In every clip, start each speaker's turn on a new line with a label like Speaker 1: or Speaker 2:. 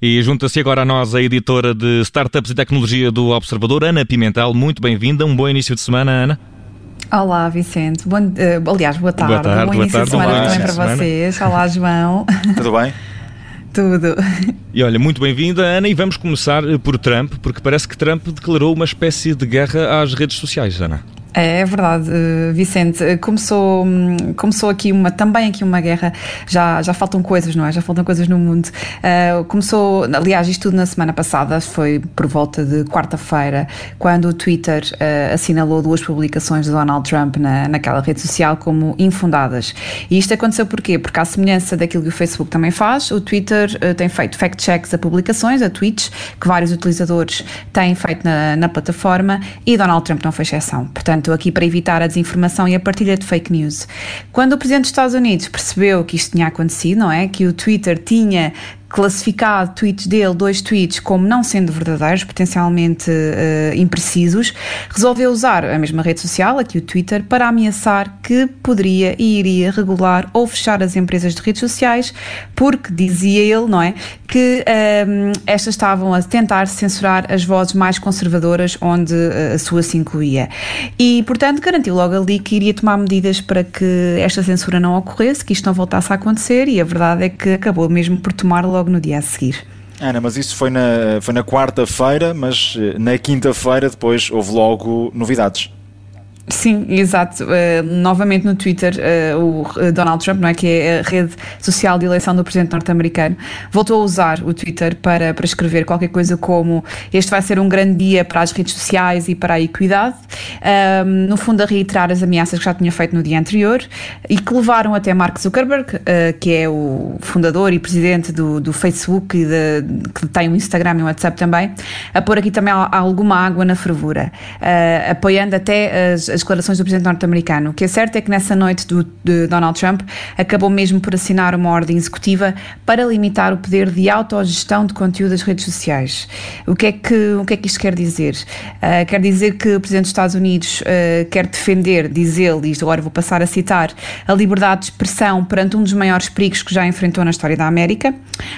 Speaker 1: E junta-se agora a nós a editora de Startups e Tecnologia do Observador, Ana Pimentel. Muito bem-vinda. Um bom início de semana, Ana.
Speaker 2: Olá, Vicente. Bom, uh, aliás, boa tarde.
Speaker 1: Boa tarde,
Speaker 2: bom
Speaker 1: boa
Speaker 2: início
Speaker 1: tarde.
Speaker 2: de semana
Speaker 1: Olá,
Speaker 2: também para
Speaker 1: semana.
Speaker 2: vocês. Olá, João.
Speaker 3: Tudo bem?
Speaker 2: Tudo.
Speaker 1: E olha, muito bem-vinda, Ana, e vamos começar eh, por Trump, porque parece que Trump declarou uma espécie de guerra às redes sociais, Ana.
Speaker 2: É, é verdade, uh, Vicente. Uh, Começou, hum, começou aqui uma, também aqui uma guerra. Já, já faltam coisas, não é? Já faltam coisas no mundo. Uh, começou, aliás, isto tudo na semana passada, foi por volta de quarta-feira, quando o Twitter uh, assinalou duas publicações de Donald Trump na, naquela rede social como infundadas. E isto aconteceu porquê? Porque, à semelhança daquilo que o Facebook também faz, o Twitter uh, tem feito fact-checks a publicações, a tweets, que vários utilizadores têm feito na, na plataforma e Donald Trump não foi exceção. Portanto, aqui para evitar a desinformação e a partilha de fake news. Quando o Presidente dos Estados Unidos percebeu que isto tinha acontecido, não é? Que o Twitter tinha classificado tweets dele, dois tweets, como não sendo verdadeiros, potencialmente uh, imprecisos, resolveu usar a mesma rede social, aqui o Twitter, para ameaçar que poderia e iria regular ou fechar as empresas de redes sociais, porque dizia ele, não é, que um, estas estavam a tentar censurar as vozes mais conservadoras, onde uh, a sua se incluía. E, portanto, garantiu logo ali que iria tomar medidas para que esta censura não ocorresse, que isto não voltasse a acontecer, e a verdade é que acabou mesmo por tomar logo no dia a seguir.
Speaker 3: Ana, mas isso foi na, foi na quarta-feira, mas eh, na quinta-feira depois houve logo novidades.
Speaker 2: Sim, exato. Uh, novamente no Twitter, uh, o Donald Trump, não é, que é a rede social de eleição do presidente norte-americano, voltou a usar o Twitter para, para escrever qualquer coisa como este vai ser um grande dia para as redes sociais e para a equidade, um, no fundo a reiterar as ameaças que já tinha feito no dia anterior e que levaram até Mark Zuckerberg, uh, que é o fundador e presidente do, do Facebook e de, que tem um Instagram e um WhatsApp também, a pôr aqui também alguma água na fervura, apoiando até as as declarações do presidente norte-americano. O que é certo é que nessa noite do, de Donald Trump acabou mesmo por assinar uma ordem executiva para limitar o poder de autogestão de conteúdo das redes sociais. O que é que, o que, é que isto quer dizer? Uh, quer dizer que o presidente dos Estados Unidos uh, quer defender, diz ele, e agora vou passar a citar, a liberdade de expressão perante um dos maiores perigos que já enfrentou na história da América.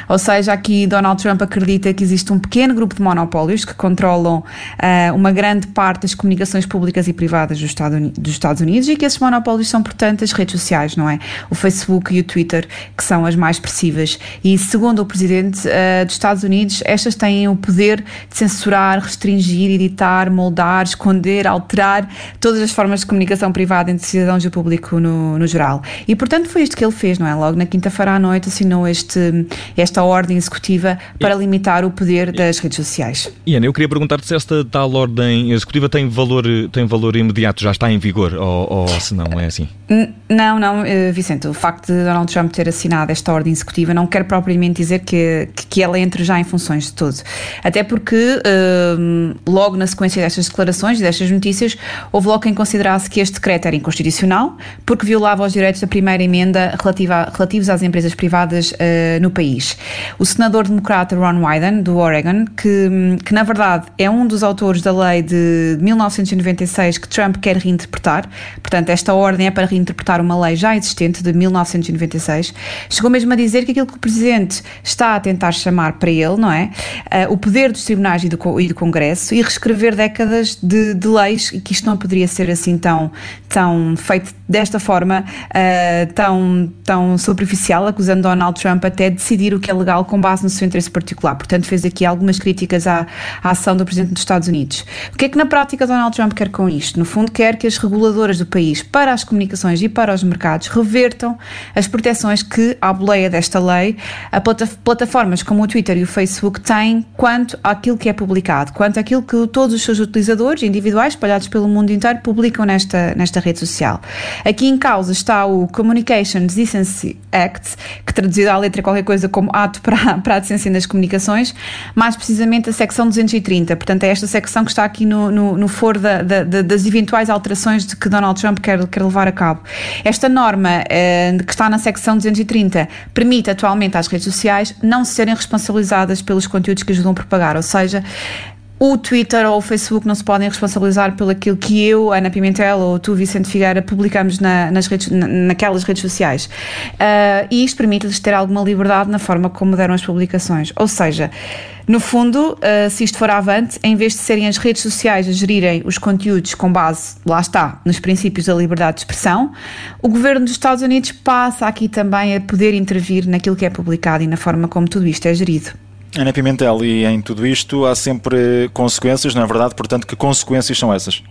Speaker 2: Ou seja, aqui Donald Trump acredita que existe um pequeno grupo de monopólios que controlam uh, uma grande parte das comunicações públicas e privadas dos Estados Unidos e que esses monopólios são, portanto, as redes sociais, não é? O Facebook e o Twitter, que são as mais expressivas. E, segundo o presidente uh, dos Estados Unidos, estas têm o poder de censurar, restringir, editar, moldar, esconder, alterar todas as formas de comunicação privada entre cidadãos e o público no, no geral. E, portanto, foi isto que ele fez, não é? Logo na quinta-feira à noite assinou este, esta ordem executiva para e, limitar o poder das redes sociais.
Speaker 1: Iana, eu queria perguntar-te se esta tal ordem executiva tem valor, tem valor imediato já está em vigor ou, ou se não é assim?
Speaker 2: Não, não, eh, Vicente. O facto de Donald Trump ter assinado esta ordem executiva não quer propriamente dizer que, que ela entre já em funções de todo. Até porque, um, logo na sequência destas declarações destas notícias, houve logo quem considerasse que este decreto era inconstitucional porque violava os direitos da primeira emenda relativa, relativos às empresas privadas uh, no país. O senador democrata Ron Wyden, do Oregon, que, que na verdade é um dos autores da lei de 1996 que Trump quer reinterpretar, portanto, esta ordem é para reinterpretar uma lei já existente de 1996, chegou mesmo a dizer que aquilo que o Presidente está a tentar chamar para ele, não é? Uh, o poder dos tribunais e do, e do Congresso e reescrever décadas de, de, leis e que isto não poderia ser assim tão, tão feito desta forma, uh, tão, tão superficial, acusando Donald Trump até de decidir o que é legal com base no seu interesse particular. Portanto, fez aqui algumas críticas à, à ação do Presidente dos Estados Unidos. O que é que na prática Donald Trump quer com isto? No fundo, quer que as reguladoras do país para as comunicações e para os mercados revertam as proteções que, à boleia desta lei, a plataformas como o Twitter e o Facebook têm quanto àquilo que é publicado, quanto àquilo que todos os seus utilizadores individuais espalhados pelo mundo inteiro publicam nesta, nesta rede social. Aqui em causa está o Communications Decency Act, que traduzido à letra qualquer coisa como ato para, para a decência das comunicações, mais precisamente a secção 230. Portanto, é esta secção que está aqui no, no, no foro da, da, das eventuais alterações de que Donald Trump quer, quer levar a cabo. Esta norma, eh, que está na secção 230, permite atualmente às redes sociais não serem responsabilizadas pelos conteúdos que ajudam a propagar, ou seja, o Twitter ou o Facebook não se podem responsabilizar pelo aquilo que eu, Ana Pimentel ou tu, Vicente Figueira, publicamos na, nas redes, na, naquelas redes sociais. Uh, e isto permite-lhes ter alguma liberdade na forma como deram as publicações. Ou seja, no fundo, uh, se isto for avante, em vez de serem as redes sociais a gerirem os conteúdos com base, lá está, nos princípios da liberdade de expressão, o governo dos Estados Unidos passa aqui também a poder intervir naquilo que é publicado e na forma como tudo isto é gerido.
Speaker 3: Ana Pimentel, e em tudo isto há sempre consequências, não é verdade? Portanto, que consequências são essas?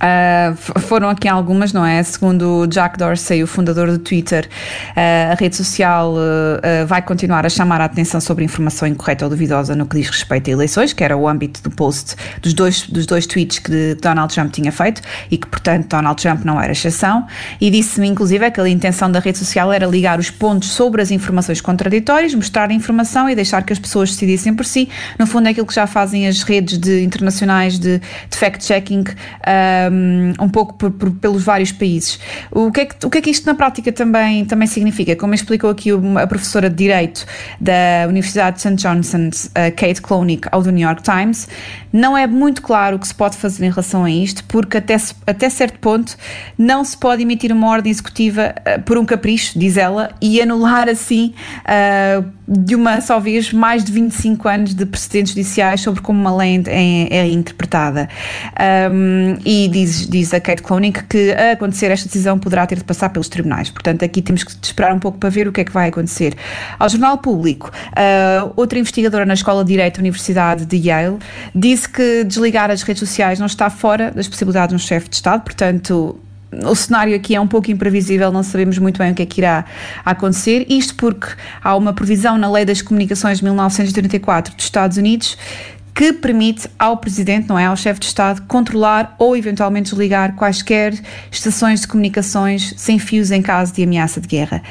Speaker 2: Uh, foram aqui algumas, não é? Segundo Jack Dorsey, o fundador do Twitter, uh, a rede social uh, vai continuar a chamar a atenção sobre informação incorreta ou duvidosa no que diz respeito a eleições, que era o âmbito do post dos dois, dos dois tweets que Donald Trump tinha feito e que, portanto, Donald Trump não era exceção. E disse-me, inclusive, que a intenção da rede social era ligar os pontos sobre as informações contraditórias, mostrar a informação e deixar que as pessoas decidissem por si. No fundo, é aquilo que já fazem as redes de, internacionais de, de fact-checking um, pouco por, por, pelos vários países. O que, é que, o que é que isto na prática também, também significa? Como explicou aqui a professora de Direito da Universidade de St. Johnson's, Kate Klonick, ao do New York Times, não é muito claro o que se pode fazer em relação a isto, porque até, até certo ponto não se pode emitir uma ordem executiva uh, por um capricho, diz ela, e anular assim uh, de uma só vez mais de 25 anos de precedentes judiciais sobre como uma lei é, é interpretada. Um, e diz, diz a Kate Cloning que a acontecer esta decisão poderá ter de passar pelos tribunais. Portanto, aqui temos que esperar um pouco para ver o que é que vai acontecer. Ao Jornal Público, uh, outra investigadora na Escola de Direito da Universidade de Yale disse que desligar as redes sociais não está fora das possibilidades de um chefe de Estado, portanto o cenário aqui é um pouco imprevisível, não sabemos muito bem o que é que irá acontecer. Isto porque há uma previsão na Lei das Comunicações de 1934 dos Estados Unidos que permite ao Presidente, não é, ao chefe de Estado, controlar ou eventualmente desligar quaisquer estações de comunicações sem fios em caso de ameaça de guerra.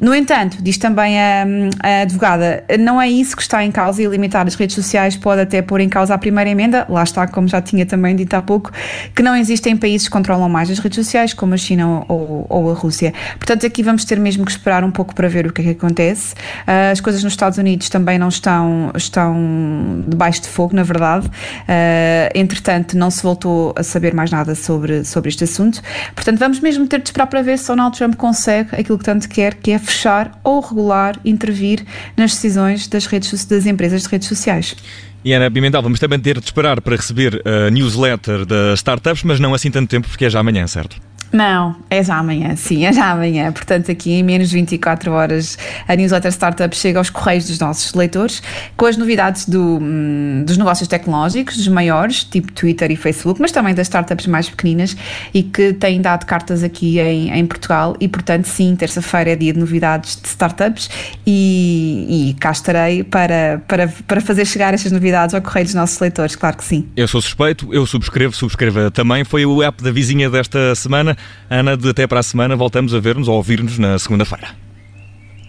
Speaker 2: No entanto, diz também a, a, advogada, não é isso que está em causa e limitar as redes sociais pode até pôr em causa a primeira emenda, lá está, como já tinha também dito há pouco, que não existem países que controlam mais as redes sociais, como a China ou, ou a Rússia. Portanto, aqui vamos ter mesmo que esperar um pouco para ver o que é que acontece. Ah, as coisas nos Estados Unidos também não estão, estão debaixo de fogo, na verdade. Uh, entretanto, não se voltou a saber mais nada sobre, sobre este assunto. Portanto, vamos mesmo ter de esperar para ver se Donald Trump consegue aquilo que tanto quer, que é fechar ou regular, intervir nas decisões das, redes, das empresas de redes sociais.
Speaker 1: E Ana Pimentel, vamos também ter de esperar para receber a newsletter das startups, mas não assim tanto tempo, porque é já amanhã, certo?
Speaker 2: Não, é já amanhã, sim, é já amanhã. Portanto, aqui em menos de 24 horas a newsletter Startup chega aos correios dos nossos leitores com as novidades do, hum, dos negócios tecnológicos, dos maiores, tipo Twitter e Facebook, mas também das startups mais pequeninas e que têm dado cartas aqui em, em Portugal. E, portanto, sim, terça-feira é dia de novidades de startups e, e cá estarei para, para, para fazer chegar estas novidades ao correio dos nossos leitores, claro que sim.
Speaker 1: Eu sou suspeito, eu subscrevo, subscreva também. Foi o app da vizinha desta semana. Ana, de até para a semana, voltamos a ver-nos ou ouvir-nos na segunda-feira.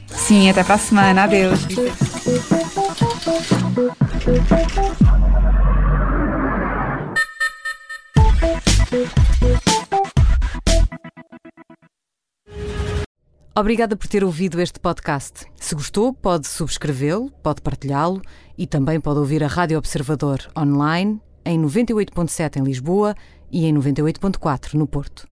Speaker 2: Sim, até para a semana. Adeus.
Speaker 4: Obrigada por ter ouvido este podcast. Se gostou, pode subscrevê-lo, pode partilhá-lo e também pode ouvir a Rádio Observador online em 98.7 em Lisboa e em 98.4 no Porto.